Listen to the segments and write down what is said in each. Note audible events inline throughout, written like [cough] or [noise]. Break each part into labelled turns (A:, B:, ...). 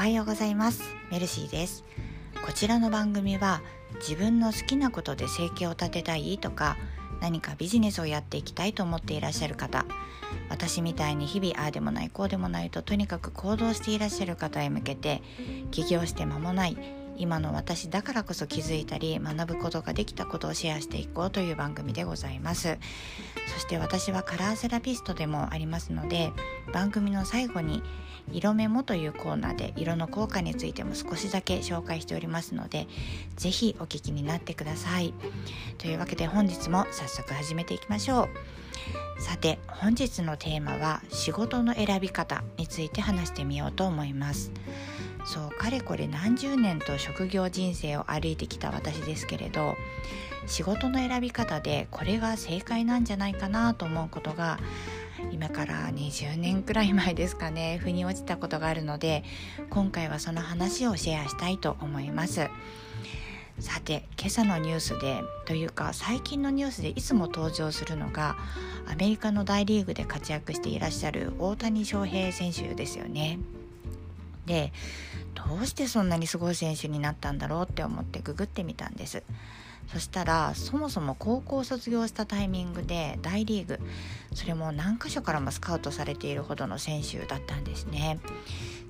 A: おはようございます。メルシーです。こちらの番組は自分の好きなことで生計を立てたいとか何かビジネスをやっていきたいと思っていらっしゃる方私みたいに日々ああでもないこうでもないととにかく行動していらっしゃる方へ向けて起業して間もない今の私だからこそ気づいたり学ぶことができたことをシェアしていこうという番組でございます。そして私はカラーセラピストでもありますので番組の最後に色メモというコーナーで色の効果についても少しだけ紹介しておりますので是非お聞きになってください。というわけで本日も早速始めていきましょう。さて本日のテーマは仕事の選び方について話してみようと思います。そうかれこれ何十年と職業人生を歩いてきた私ですけれど仕事の選び方でこれが正解なんじゃないかなと思うことが今から20年くらい前ですかね [laughs] 腑に落ちたことがあるので今回はその話をシェアしたいと思います。さて今朝のニュースでというか最近のニュースでいつも登場するのがアメリカの大リーグで活躍していらっしゃる大谷翔平選手ですよね。でどうしてそんなにすごい選手になったんだろうって思ってググってみたんです。そしたらそもそも高校卒業したタイミングで大リーグそれも何箇所からもスカウトされているほどの選手だったんですね。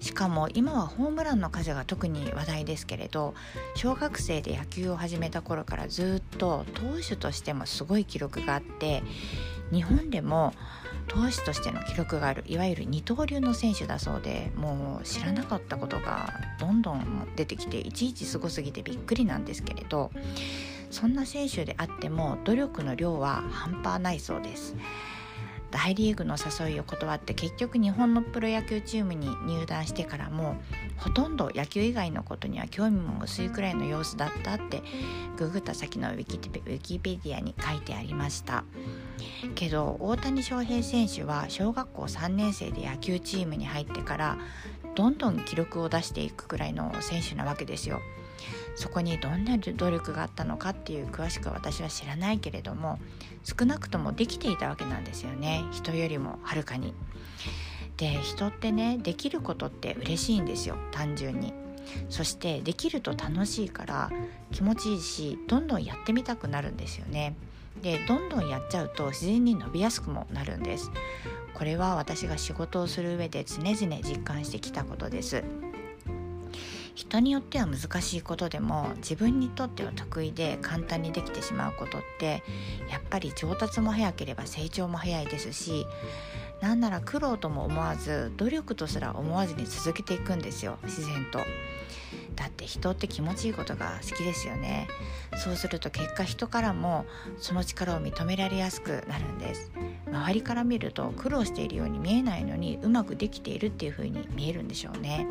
A: しかも今はホームランの数が特に話題ですけれど小学生で野球を始めた頃からずっと投手としてもすごい記録があって日本でも投手としての記録があるいわゆる二刀流の選手だそうでもう知らなかったことがどんどん出てきていちいちすごすぎてびっくりなんですけれどそんな選手であっても努力の量は半端ないそうです。大リーグの誘いを断って結局日本のプロ野球チームに入団してからもほとんど野球以外のことには興味も薄いくらいの様子だったってググった先のウィキウィキペディアに書いてありました。けど大谷翔平選手は小学校3年生で野球チームに入ってからどんどん記録を出していくくらいの選手なわけですよ。そこにどんな努力があったのかっていう詳しくは私は知らないけれども少なくともできていたわけなんですよね人よりもはるかに。で人ってねできることって嬉しいんですよ単純に。そしてできると楽しいから気持ちいいしどんどんやってみたくなるんですよね。でどんどんやっちゃうと自然に伸びやすくもなるんです。これは私が仕事をする上で常々実感してきたことです。人によっては難しいことでも自分にとっては得意で簡単にできてしまうことってやっぱり上達も早ければ成長も早いですしなんなら苦労とも思わず努力とすら思わずに続けていくんですよ。自然と。だって人って気持ちいいことが好きですよね。そうすると結果人からもその力を認められやすくなるんです。周りから見ると苦労しているように見えないのにうまくできているっていう風に見えるんでしょうね。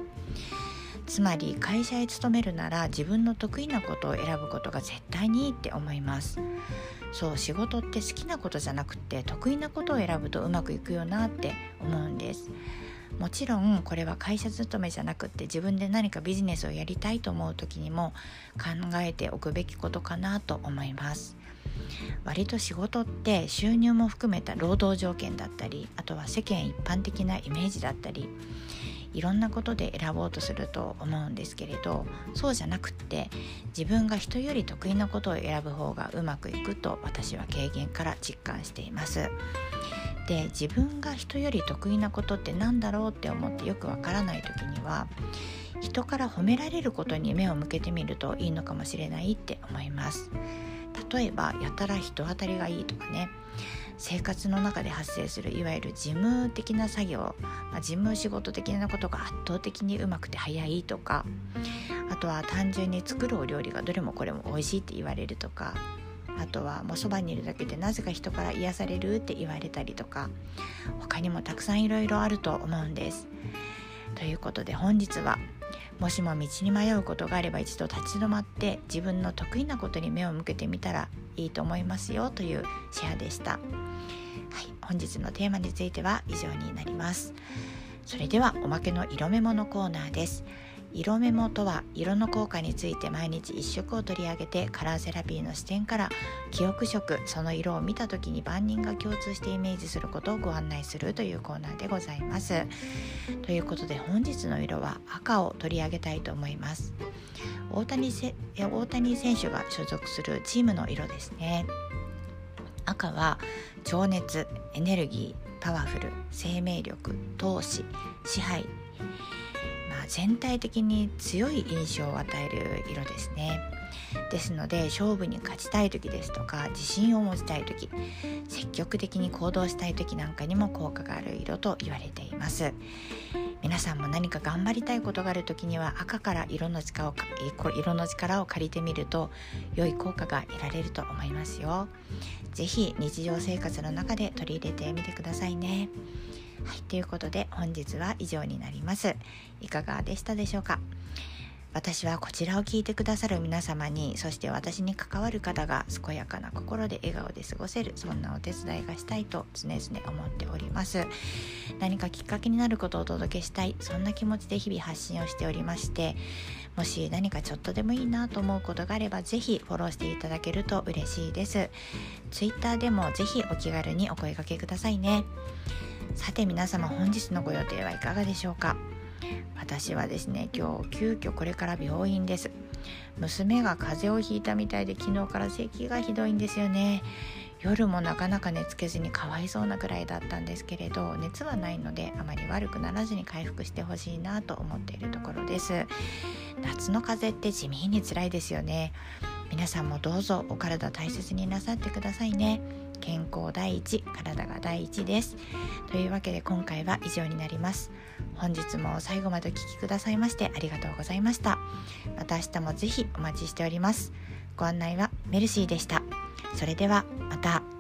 A: つまり会社へ勤めるなら自分の得意なことを選ぶことが絶対にいいって思います。そう仕事って好きなことじゃなくて得意なことを選ぶとうまくいくよなって思うんです。もちろんこれは会社勤めじゃなくって自分で何かビジネスをやりたいと思う時にも考えておくべきことかなと思います。割と仕事って収入も含めた労働条件だったりあとは世間一般的なイメージだったりいろんなことで選ぼうとすると思うんですけれどそうじゃなくって自分が人より得意なことを選ぶ方がうまくいくと私は経験から実感しています。で自分が人より得意なことって何だろうって思ってよくわからない時には人から褒められることに目を向けてみるといいのかもしれないって思います例えばやたら人当たりがいいとかね生活の中で発生するいわゆる事務的な作業、まあ、事務仕事的なことが圧倒的にうまくて早いとかあとは単純に作るお料理がどれもこれも美味しいって言われるとかあとはもうそばにいるだけでなぜか人から癒されるって言われたりとか他にもたくさんいろいろあると思うんです。ということで本日はもしも道に迷うことがあれば一度立ち止まって自分の得意なことに目を向けてみたらいいと思いますよというシェアでした。はい、本日のテーマについては以上になります。それではおまけの色メモのコーナーです。色メモとは色の効果について毎日1色を取り上げてカラーセラピーの視点から記憶色その色を見た時に万人が共通してイメージすることをご案内するというコーナーでございます。ということで本日の色は赤を取り上げたいと思います。大谷大谷選手が所属するチームの色ですね。赤は情熱エネルギーパワフル生命力闘志支配全体的に強い印象を与える色ですね。ですので勝負に勝ちたい時ですとか自信を持ちたい時積極的に行動したい時なんかにも効果がある色と言われています。皆さんも何か頑張りたいことがある時には赤から色の力を色の力を借りてみると良い効果が得られると思いますよ。是非日常生活の中で取り入れてみてくださいね。はい、ということで本日は以上になります。いかがでしたでしょうか？私はこちらを聞いてくださる皆様にそして私に関わる方が健やかな心で笑顔で過ごせるそんなお手伝いがしたいと常々思っております。何かきっかけになることをお届けしたいそんな気持ちで日々発信をしておりましてもし何かちょっとでもいいなと思うことがあれば是非フォローしていただけると嬉しいです。Twitter でも是非お気軽にお声掛けくださいね。さて皆様本日のご予定はいかがでしょうか？私はですね今日急遽これから病院です。娘が風邪をひいたみたいで昨日から咳がひどいんですよね。夜もなかなか寝つけずにかわいそうなくらいだったんですけれど熱はないのであまり悪くならずに回復してほしいなと思っているところです。夏の風邪って地味に辛いですよね。皆さんもどうぞお体大切になさってくださいね。健康第一体が第一です。というわけで今回は以上になります。本日も最後までお聴きくださいましてありがとうございました。また明日も是非お待ちしております。ご案内はメルシーでした。それではまた。